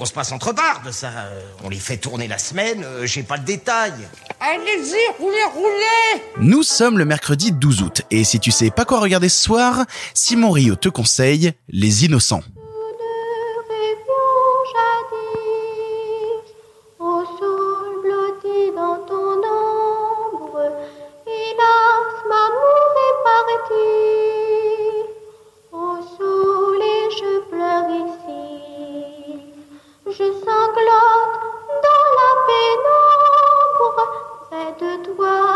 On se passe entre bardes, ça. Euh, On les fait tourner la semaine, euh, j'ai pas le détail. Allez-y, roulez, roulez Nous sommes le mercredi 12 août et si tu sais pas quoi regarder ce soir, Simon Rio te conseille Les Innocents. Je sanglote dans la pénombre. Près de toi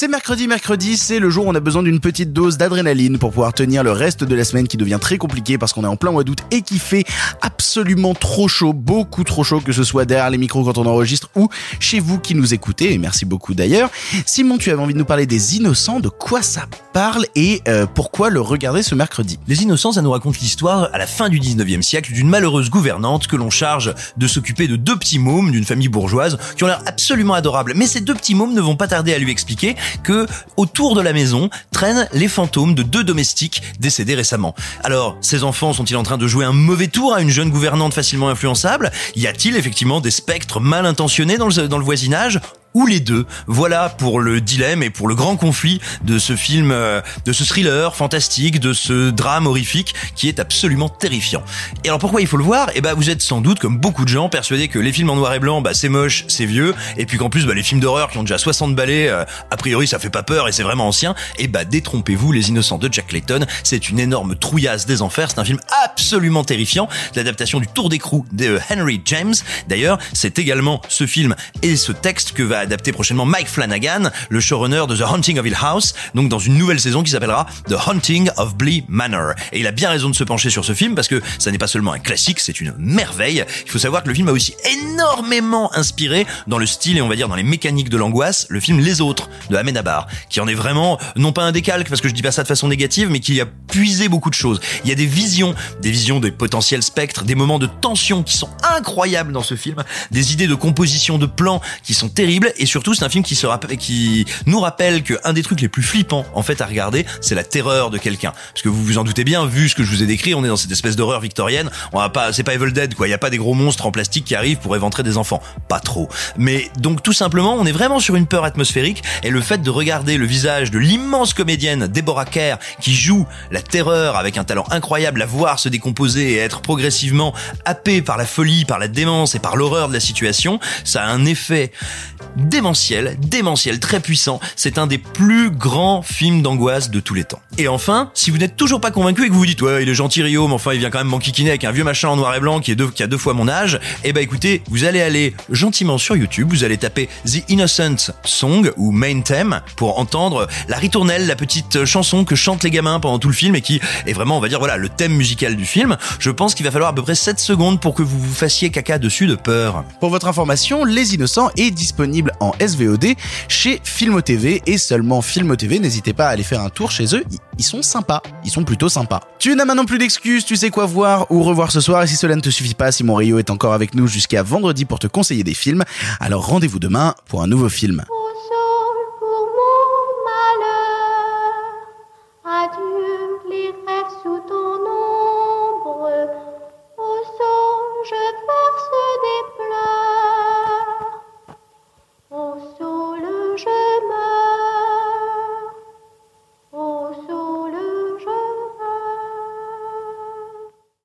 C'est mercredi, mercredi, c'est le jour où on a besoin d'une petite dose d'adrénaline pour pouvoir tenir le reste de la semaine qui devient très compliqué parce qu'on est en plein mois d'août et qui fait absolument trop chaud, beaucoup trop chaud, que ce soit derrière les micros quand on enregistre ou chez vous qui nous écoutez, et merci beaucoup d'ailleurs. Simon, tu avais envie de nous parler des innocents, de quoi ça parle et euh, pourquoi le regarder ce mercredi? Les Innocents, ça nous raconte l'histoire à la fin du 19e siècle d'une malheureuse gouvernante que l'on charge de s'occuper de deux petits mômes d'une famille bourgeoise qui ont l'air absolument adorables. Mais ces deux petits mômes ne vont pas tarder à lui expliquer que autour de la maison traînent les fantômes de deux domestiques décédés récemment. Alors, ces enfants sont-ils en train de jouer un mauvais tour à une jeune gouvernante facilement influençable? Y a-t-il effectivement des spectres mal intentionnés dans le, dans le voisinage? Ou les deux. Voilà pour le dilemme et pour le grand conflit de ce film, euh, de ce thriller fantastique, de ce drame horrifique qui est absolument terrifiant. Et alors pourquoi il faut le voir? Eh ben vous êtes sans doute comme beaucoup de gens persuadés que les films en noir et blanc, bah c'est moche, c'est vieux, et puis qu'en plus bah, les films d'horreur qui ont déjà 60 balais, euh, a priori ça fait pas peur et c'est vraiment ancien. Et bah détrompez-vous, Les Innocents de Jack Layton, c'est une énorme trouillasse des enfers. C'est un film absolument terrifiant, l'adaptation du Tour d'écrou de Henry James. D'ailleurs, c'est également ce film et ce texte que va adapter prochainement Mike Flanagan, le showrunner de The Haunting of Hill House, donc dans une nouvelle saison qui s'appellera The Haunting of Blee Manor. Et il a bien raison de se pencher sur ce film parce que ça n'est pas seulement un classique, c'est une merveille. Il faut savoir que le film a aussi énormément inspiré dans le style et on va dire dans les mécaniques de l'angoisse, le film Les Autres de Ahmed Abar, qui en est vraiment non pas un décalque parce que je dis pas ça de façon négative, mais qui a puisé beaucoup de choses. Il y a des visions, des visions des potentiels spectres, des moments de tension qui sont incroyables dans ce film, des idées de composition de plans qui sont terribles et surtout c'est un film qui se rappelle, qui nous rappelle que un des trucs les plus flippants en fait à regarder, c'est la terreur de quelqu'un. Parce que vous vous en doutez bien, vu ce que je vous ai décrit, on est dans cette espèce d'horreur victorienne. On va pas, c'est pas Evil Dead quoi. Il y a pas des gros monstres en plastique qui arrivent pour éventrer des enfants, pas trop. Mais donc tout simplement, on est vraiment sur une peur atmosphérique et le fait de regarder le visage de l'immense comédienne Deborah Kerr qui joue la terreur avec un talent incroyable, à voir se décomposer et être progressivement happé par la folie, par la démence et par l'horreur de la situation, ça a un effet démentiel, démentiel, très puissant. C'est un des plus grands films d'angoisse de tous les temps. Et enfin, si vous n'êtes toujours pas convaincu et que vous vous dites ouais il est gentil Rio, mais enfin il vient quand même m'enquiquiner avec un vieux machin en noir et blanc qui est deux, qui a deux fois mon âge, eh ben écoutez, vous allez aller gentiment sur YouTube, vous allez taper The Innocent Song ou Main Theme pour entendre la ritournelle, la petite chanson que chantent les gamins pendant tout le film et qui est vraiment on va dire voilà le thème musical du film. Je pense qu'il va falloir à peu près 7 secondes pour que vous vous fassiez caca dessus de peur. Pour votre information, Les Innocents est disponible en SVOD chez Filmo TV et seulement Filmo TV. N'hésitez pas à aller faire un tour chez eux. Ils- sont sympas. Ils sont plutôt sympas. Tu n'as maintenant plus d'excuses. Tu sais quoi voir ou revoir ce soir. Et si cela ne te suffit pas, Simon Rio est encore avec nous jusqu'à vendredi pour te conseiller des films. Alors rendez-vous demain pour un nouveau film.